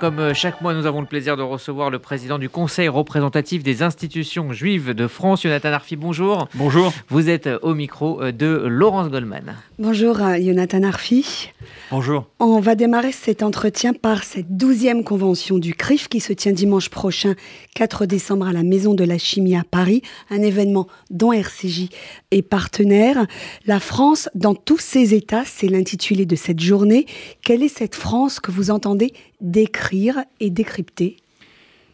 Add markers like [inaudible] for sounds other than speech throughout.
Comme euh, chaque mois, nous avons le plaisir de recevoir le président du Conseil représentatif des institutions juives de France, Jonathan Arfi. Bonjour. Bonjour. Vous êtes euh, au micro euh, de Laurence Goldman. Bonjour, Jonathan Arfi. Bonjour. On va démarrer cet entretien par cette douzième convention du CRIF qui se tient dimanche prochain, 4 décembre, à la Maison de la Chimie à Paris, un événement dont RCJ est partenaire. La France, dans tous ses états, c'est l'intitulé de cette journée. Quelle est cette France que vous entendez décrire? Et décrypter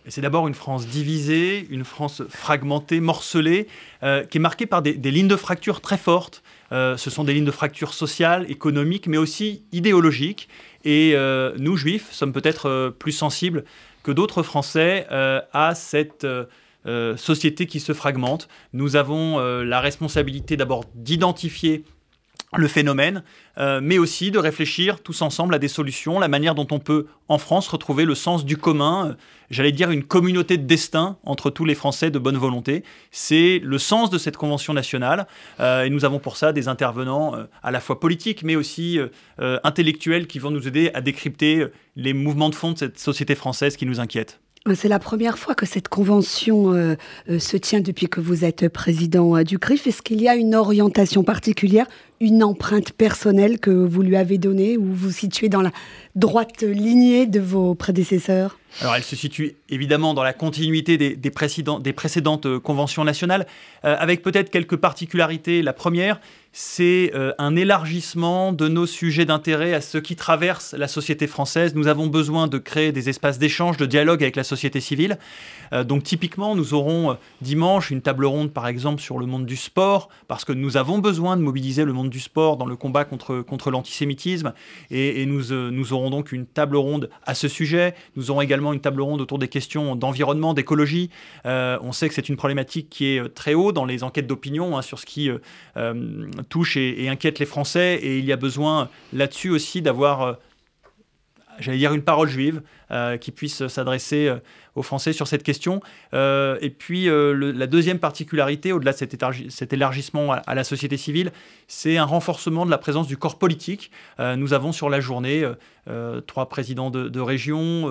c'est d'abord une France divisée, une France fragmentée, morcelée, euh, qui est marquée par des, lignes de fracture très fortes. Euh, ce sont des lignes de fracture sociales, économiques, mais aussi idéologiques. Et euh, nous, Juifs, sommes peut-être plus sensibles que d'autres Français à cette société qui se fragmente. Nous avons la responsabilité d'abord d'identifier le phénomène, euh, mais aussi de réfléchir tous ensemble à des solutions, la manière dont on peut en France retrouver le sens du commun, euh, j'allais dire une communauté de destin entre tous les Français de bonne volonté. C'est le sens de cette convention nationale, euh, et nous avons pour ça des intervenants à la fois politiques, mais aussi intellectuels qui vont nous aider à décrypter les mouvements de fond de cette société française qui nous inquiète. C'est la première fois que cette convention euh, euh, se tient depuis que vous êtes président euh, du CRIF. Est-ce qu'il y a une orientation particulière, une empreinte personnelle que vous lui avez donnée ou vous vous situez dans la droite lignée de vos prédécesseurs? Alors, elle se situe évidemment dans la continuité des, précédentes conventions nationales, avec peut-être quelques particularités. La première, c'est euh, un élargissement de nos sujets d'intérêt à ceux qui traversent la société française. Nous avons besoin de créer des espaces d'échange, de dialogue avec la société civile. Euh, donc typiquement, nous aurons euh, dimanche une table ronde, par exemple, sur le monde du sport, parce que nous avons besoin de mobiliser le monde du sport dans le combat contre, contre l'antisémitisme. Et, nous, nous aurons donc une table ronde à ce sujet. Nous aurons également une table ronde autour des questions d'environnement, d'écologie. on sait que c'est une problématique qui est très haut dans les enquêtes d'opinion hein, sur ce qui touche et, inquiète les Français. Et il y a besoin là-dessus aussi d'avoir, euh, j'allais dire, une parole juive euh, qui puisse s'adresser euh, aux Français sur cette question. et puis la deuxième particularité, au-delà de cet, élargissement à, la société civile, c'est un renforcement de la présence du corps politique. nous avons sur la journée trois présidents de, région,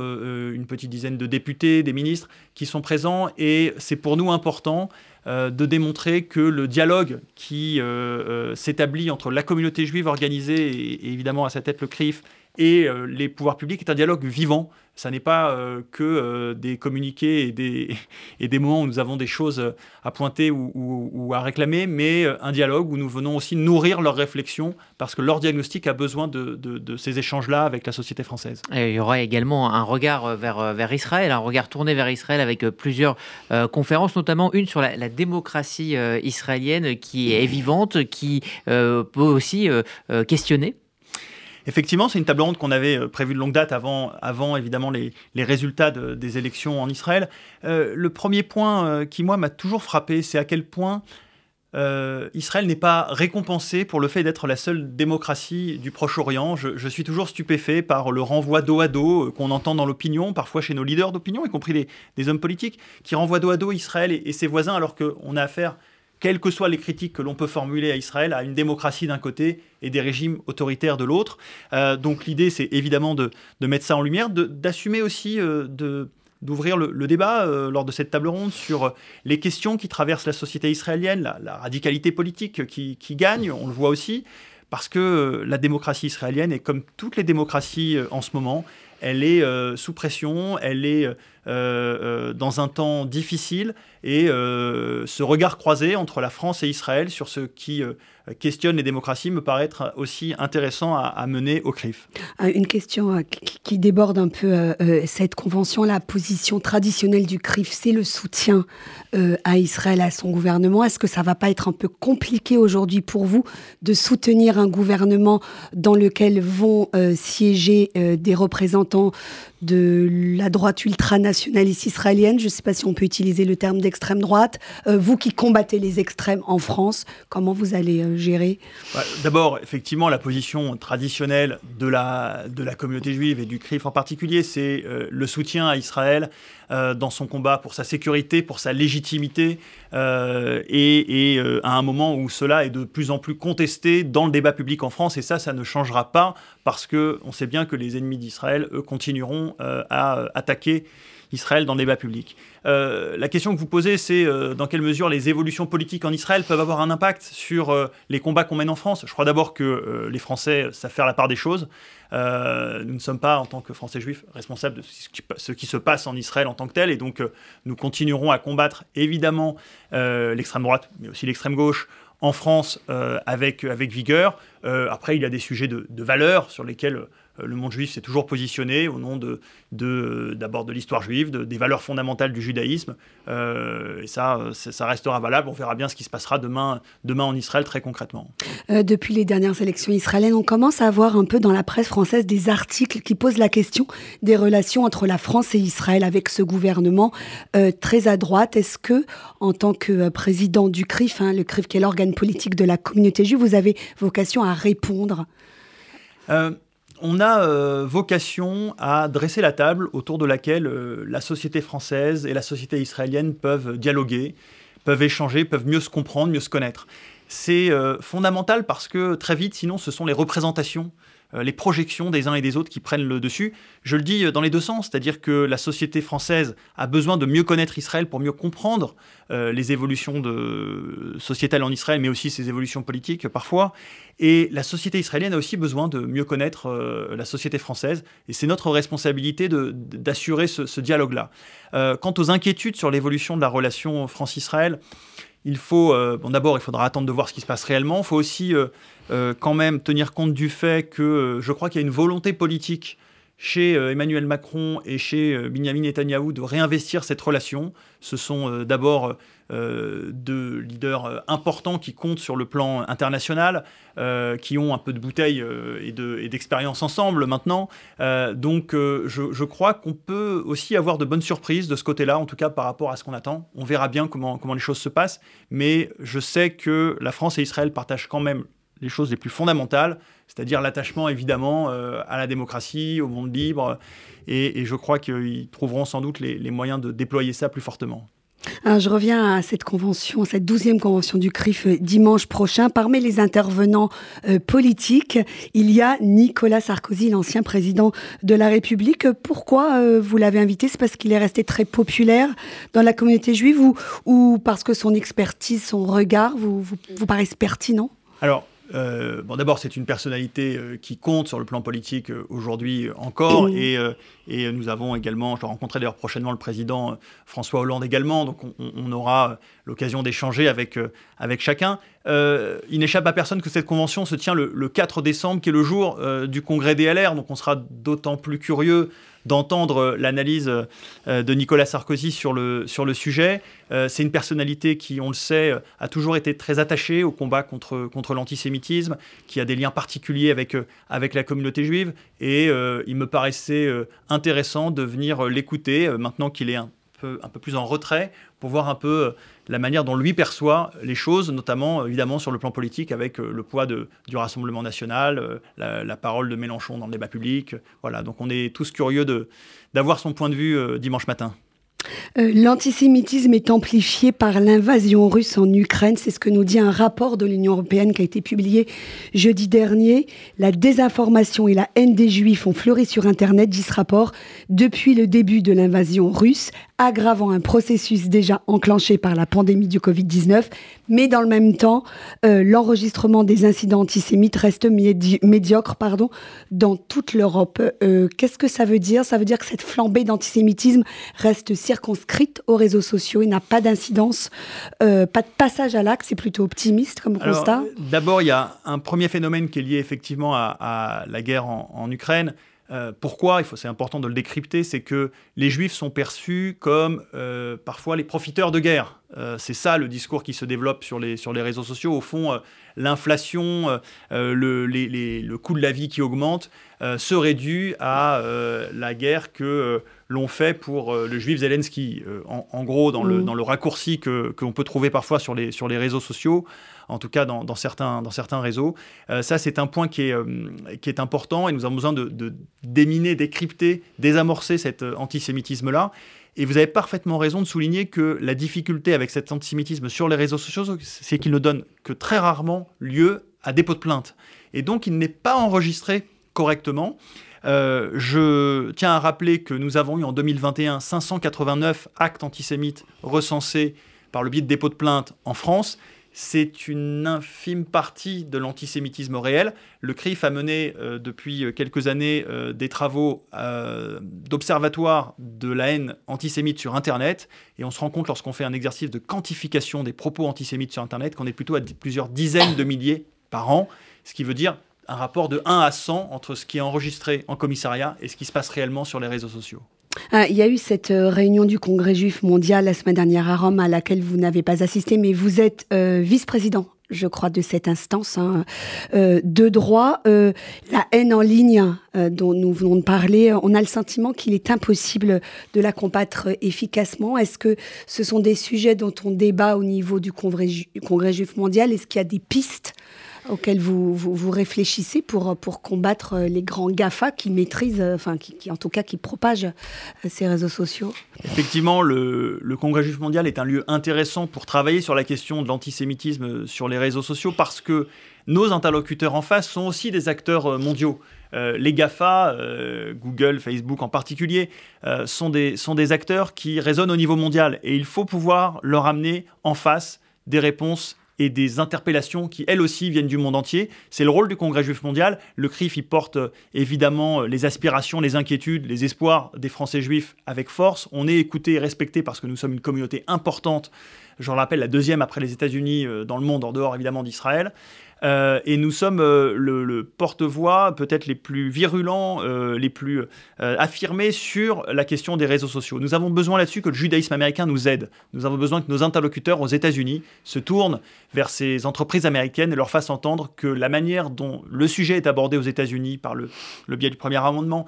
une petite dizaine de députés, des ministres qui sont présents. Et c'est pour nous important euh, de démontrer que le dialogue qui euh, euh, s'établit entre la communauté juive organisée et, évidemment à sa tête le CRIF et les pouvoirs publics est un dialogue vivant ça n'est pas euh, que euh, des communiqués et des, [laughs] moments où nous avons des choses à pointer ou, à réclamer, mais euh, un dialogue où nous venons aussi nourrir leurs réflexions parce que leur diagnostic a besoin de, ces échanges-là avec la société française. il y aura également un regard vers, Israël, un regard tourné vers Israël avec plusieurs conférences, notamment une sur la démocratie israélienne qui est vivante, qui peut aussi questionner Effectivement, c'est une table ronde qu'on avait euh, prévue de longue date avant, avant évidemment les, résultats des élections en Israël. Euh, le premier point euh, qui, moi, m'a toujours frappé, c'est à quel point Israël n'est pas récompensé pour le fait d'être la seule démocratie du Proche-Orient. Je, suis toujours stupéfait par le renvoi dos à dos qu'on entend dans l'opinion, parfois chez nos leaders d'opinion, y compris des, hommes politiques, qui renvoient dos à dos Israël et, et ses voisins alors qu'on a affaire quelles que soient les critiques que l'on peut formuler à Israël, à une démocratie d'un côté et des régimes autoritaires de l'autre. Euh, donc l'idée, c'est évidemment de, mettre ça en lumière, d'assumer aussi euh, d'ouvrir le, débat euh, lors de cette table ronde sur les questions qui traversent la société israélienne, la, radicalité politique qui, qui, gagne, on le voit aussi, parce que la démocratie israélienne est comme toutes les démocraties en ce moment, elle est sous pression, elle est dans un temps difficile, et euh, ce regard croisé entre la France et Israël sur ce qui euh, questionne les démocraties me paraît être aussi intéressant à, mener au CRIF. Euh, une question qui déborde un peu cette convention, la position traditionnelle du CRIF, c'est le soutien à Israël, à son gouvernement. Est-ce que ça va pas être un peu compliqué aujourd'hui pour vous de soutenir un gouvernement dans lequel vont siéger des représentants de la droite ultranationaliste israélienne. Je ne sais pas si on peut utiliser le terme extrême droite. Euh, vous qui combattez les extrêmes en France, comment vous allez euh, gérer? D'abord, effectivement, la position traditionnelle de la, de la communauté juive et du CRIF en particulier, c'est euh, le soutien à Israël dans son combat pour sa sécurité, pour sa légitimité, et à un moment où cela est de plus en plus contesté dans le débat public en France, et ça, ça ne changera pas parce qu'on sait bien que les ennemis d'Israël, eux, continueront à attaquer Israël dans le débat public. Euh, la question que vous posez, c'est euh, dans quelle mesure les évolutions politiques en Israël peuvent avoir un impact sur euh, les combats qu'on mène en France? Je crois d'abord que les Français savent faire la part des choses. nous ne sommes pas, en tant que Français juifs, responsables de ce qui, se passe en Israël en tant que tel, et donc nous continuerons à combattre évidemment l'extrême droite, mais aussi l'extrême gauche en France avec, avec vigueur. après, il y a des sujets de, de valeurs sur lesquels euh, le monde juif s'est toujours positionné au nom de, d'abord de, l'histoire juive, des valeurs fondamentales du judaïsme. Euh, et ça, ça restera valable. On verra bien ce qui se passera demain, demain en Israël très concrètement. Euh, depuis les dernières élections israéliennes, on commence à avoir un peu dans la presse française des articles qui posent la question des relations entre la France et Israël avec ce gouvernement très à droite. Est-ce que, en tant que président du CRIF, hein, le CRIF qui est l'organe politique de la communauté juive, vous avez vocation à répondre? On a euh, vocation à dresser la table autour de laquelle euh, la société française et la société israélienne peuvent dialoguer, peuvent échanger, peuvent mieux se comprendre, mieux se connaître. C'est euh, fondamental parce que très vite, sinon, ce sont les représentations les projections des uns et des autres qui prennent le dessus. Je le dis euh, dans les deux sens, c'est-à-dire que la société française a besoin de mieux connaître Israël pour mieux comprendre euh, les évolutions sociétales en Israël, mais aussi ses évolutions politiques parfois. Et la société israélienne a aussi besoin de mieux connaître la société française. Et c'est notre responsabilité d'assurer ce, dialogue-là. quant aux inquiétudes sur l'évolution de la relation France-Israël, il faut, bon, d'abord, il faudra attendre de voir ce qui se passe réellement. Il faut aussi euh, quand même tenir compte du fait que euh, je crois qu'il y a une volonté politique chez euh, Emmanuel Macron et chez Benjamin Netanyahou de réinvestir cette relation. Ce sont d'abord deux leaders importants qui comptent sur le plan international, qui ont un peu de bouteille et d'expérience ensemble maintenant. donc je, crois qu'on peut aussi avoir de bonnes surprises de ce côté-là, en tout cas par rapport à ce qu'on attend. On verra bien comment, comment les choses se passent, mais je sais que la France et Israël partagent quand même les choses les plus fondamentales, c'est-à-dire l'attachement évidemment euh, à la démocratie, au monde libre, et, je crois qu'ils trouveront sans doute les, moyens de déployer ça plus fortement. Alors, je reviens à cette convention, cette douzième convention du CRIF euh, dimanche prochain. Parmi les intervenants euh, politiques, il y a Nicolas Sarkozy, l'ancien président de la République. Pourquoi vous l'avez invité? C'est parce qu'il est resté très populaire dans la communauté juive ou, ou parce que son expertise, son regard vous, vous, vous paraissent pertinents? Alors, euh, bon, d'abord, c'est une personnalité euh, qui compte sur le plan politique euh, aujourd'hui encore, et, et, nous avons également, je vais rencontrer d'ailleurs prochainement le président François Hollande également, donc on, aura l'occasion d'échanger avec, avec chacun. il n'échappe à personne que cette convention se tient le, le 4 décembre, qui est le jour du congrès DLR, donc on sera d'autant plus curieux d'entendre euh, l'analyse euh, de Nicolas Sarkozy sur le, sur le sujet. Euh, c'est une personnalité qui, on le sait, a toujours été très attachée au combat contre, contre l'antisémitisme, qui a des liens particuliers avec, avec la communauté juive. Et il me paraissait intéressant de venir l'écouter, maintenant qu'il est un peu, un peu plus en retrait, pour voir un peu la manière dont lui perçoit les choses, notamment évidemment sur le plan politique avec euh, le poids de, du Rassemblement national, euh, la, parole de Mélenchon dans le débat public. Voilà, donc on est tous curieux d'avoir son point de vue euh, dimanche matin. L'antisémitisme est amplifié par l'invasion russe en Ukraine, c'est ce que nous dit un rapport de l'Union européenne qui a été publié jeudi dernier. La désinformation et la haine des juifs ont fleuri sur Internet, dit ce rapport, depuis le début de l'invasion russe, aggravant un processus déjà enclenché par la pandémie du Covid-19. Mais dans le même temps, euh, l'enregistrement des incidents antisémites reste médiocre pardon, dans toute l'Europe. Euh, qu'est-ce que ça veut dire? Ça veut dire que cette flambée d'antisémitisme reste circonscrite aux réseaux sociaux et n'a pas d'incidence, euh, pas de passage à l'acte. C'est plutôt optimiste comme constat? D'abord, il y a un premier phénomène qui est lié effectivement à, la guerre en Ukraine euh, pourquoi C'est important de le décrypter, c'est que les juifs sont perçus comme euh, parfois les profiteurs de guerre. Euh, c'est ça le discours qui se développe sur les, sur les réseaux sociaux. Au fond, l'inflation, le, le, coût de la vie qui augmente serait dû à la guerre que l'on fait pour le juif Zelensky. En, gros, dans, le, mmh. dans le raccourci que l'on peut trouver parfois sur les, sur les réseaux sociaux, en tout cas dans, certains, dans certains réseaux. Euh, ça, c'est un point qui est, euh, qui est important et nous avons besoin de, déminer, décrypter, désamorcer cet euh, antisémitisme-là. Et vous avez parfaitement raison de souligner que la difficulté avec cet antisémitisme sur les réseaux sociaux, c'est qu'il ne donne que très rarement lieu à dépôt de plainte. Et donc, il n'est pas enregistré correctement. je tiens à rappeler que nous avons eu en 2021 589 actes antisémites recensés par le biais de dépôts de plainte en France c'est une infime partie de l'antisémitisme réel. Le CRIF a mené euh, depuis quelques années euh, des travaux euh, d'observatoire de la haine antisémite sur Internet, et on se rend compte lorsqu'on fait un exercice de quantification des propos antisémites sur Internet qu'on est plutôt à plusieurs dizaines de milliers par an, ce qui veut dire un rapport de 1 à 100 entre ce qui est enregistré en commissariat et ce qui se passe réellement sur les réseaux sociaux. Ah, il y a eu cette euh, réunion du Congrès juif mondial la semaine dernière à Rome à laquelle vous n'avez pas assisté, mais vous êtes euh, vice-président je crois, de cette instance hein, euh, de droit. la haine en ligne dont nous venons de parler, on a le sentiment qu'il est impossible de la combattre efficacement. Est-ce que ce sont des sujets dont on débat au niveau du Congrès, Congrès juif mondial? Est-ce qu'il y a des pistes auxquels vous, vous, réfléchissez pour, pour combattre les grands GAFA qui maîtrisent, enfin, qui, en tout cas, qui propagent euh, ces réseaux sociaux Effectivement, le, Congrès juif mondial est un lieu intéressant pour travailler sur la question de l'antisémitisme sur les réseaux sociaux parce que nos interlocuteurs en face sont aussi des acteurs euh, mondiaux. Euh, les GAFA, Google, Facebook en particulier, sont, des, sont des acteurs qui résonnent au niveau mondial et il faut pouvoir leur amener en face des réponses et des interpellations qui, elles aussi, viennent du monde entier. C'est le rôle du Congrès juif mondial. Le CRIF, il porte euh, évidemment euh, les aspirations, les inquiétudes, les espoirs des Français juifs avec force. On est écouté et respecté parce que nous sommes une communauté importante. Je le rappelle, la deuxième après les États-Unis euh, dans le monde, en dehors évidemment d'Israël. Euh, et nous sommes euh, le, porte-voix peut-être les plus virulents, euh, les plus affirmés sur la question des réseaux sociaux. Nous avons besoin là-dessus que le judaïsme américain nous aide. Nous avons besoin que nos interlocuteurs aux États-Unis se tournent vers ces entreprises américaines et leur fassent entendre que la manière dont le sujet est abordé aux États-Unis par le, le, biais du premier amendement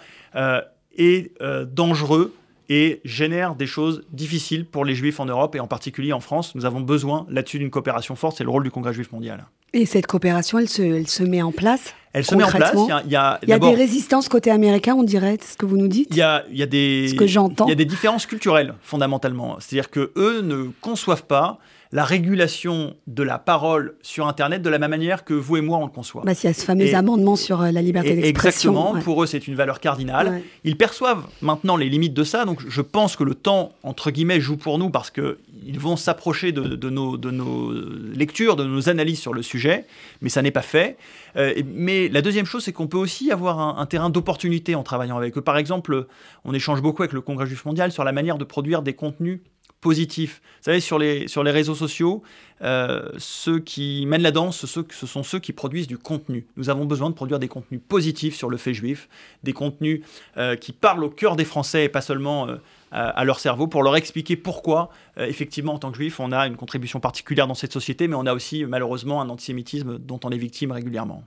est dangereux et génère des choses difficiles pour les juifs en Europe et en particulier en France. Nous avons besoin là-dessus d'une coopération forte, c'est le rôle du Congrès juif mondial. Et cette coopération, elle se, elle se met en place elle se met en place. Il y a, il y a, des résistances côté américain, on dirait, c'est ce que vous nous dites Il y a, il y a des, ce que j'entends. Il y a des différences culturelles, fondamentalement. C'est-à-dire que eux ne conçoivent pas la régulation de la parole sur Internet de la même manière que vous et moi on le conçoit. Bah, il y a ce fameux amendement sur euh, la liberté d'expression. Exactement, pour eux c'est une valeur cardinale. Ils perçoivent maintenant les limites de ça, donc je pense que le temps, entre guillemets, joue pour nous parce qu'ils vont s'approcher de, nos, de nos lectures, de nos analyses sur le sujet, mais ça n'est pas fait. Euh, mais la deuxième chose, c'est qu'on peut aussi avoir un, un terrain d'opportunité en travaillant avec eux. Par exemple, on échange beaucoup avec le Congrès juif mondial sur la manière de produire des contenus positif. Vous savez, sur les, sur les réseaux sociaux, euh, ceux qui mènent la danse, ce, sont ceux qui produisent du contenu. Nous avons besoin de produire des contenus positifs sur le fait juif, des contenus euh, qui parlent au cœur des Français et pas seulement euh, à leur cerveau pour leur expliquer pourquoi, effectivement, en tant que juif, on a une contribution particulière dans cette société, mais on a aussi malheureusement un antisémitisme dont on est victime régulièrement.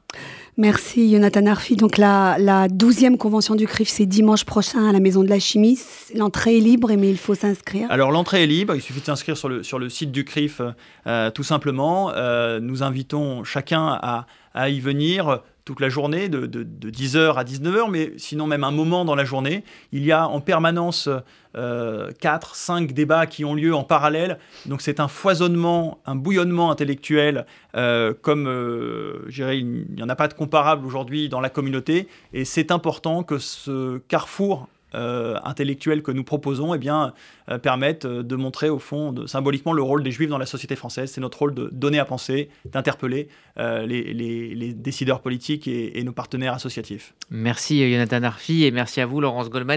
Merci Jonathan Arfi. Donc la, la 12e convention du CRIF, c'est dimanche prochain à la Maison de la Chimie. L'entrée est libre, mais il faut s'inscrire. Alors l'entrée est libre, il suffit de s'inscrire sur le, sur le site du CRIF euh, tout simplement. Euh, nous invitons chacun à, à y venir toute la journée, de, 10h à 19h, mais sinon même un moment dans la journée. Il y a en permanence euh, 4, 5 débats qui ont lieu en parallèle. Donc c'est un foisonnement, un bouillonnement intellectuel, euh, comme euh, il n'y en a pas de comparable aujourd'hui dans la communauté. Et c'est important que ce carrefour euh, intellectuels que nous proposons eh bien, euh, permettent euh, de montrer au fond symboliquement le rôle des juifs dans la société française. C'est notre rôle de donner à penser, d'interpeller les, décideurs politiques et, et, nos partenaires associatifs. Merci Jonathan Arfi et merci à vous Laurence Goldman.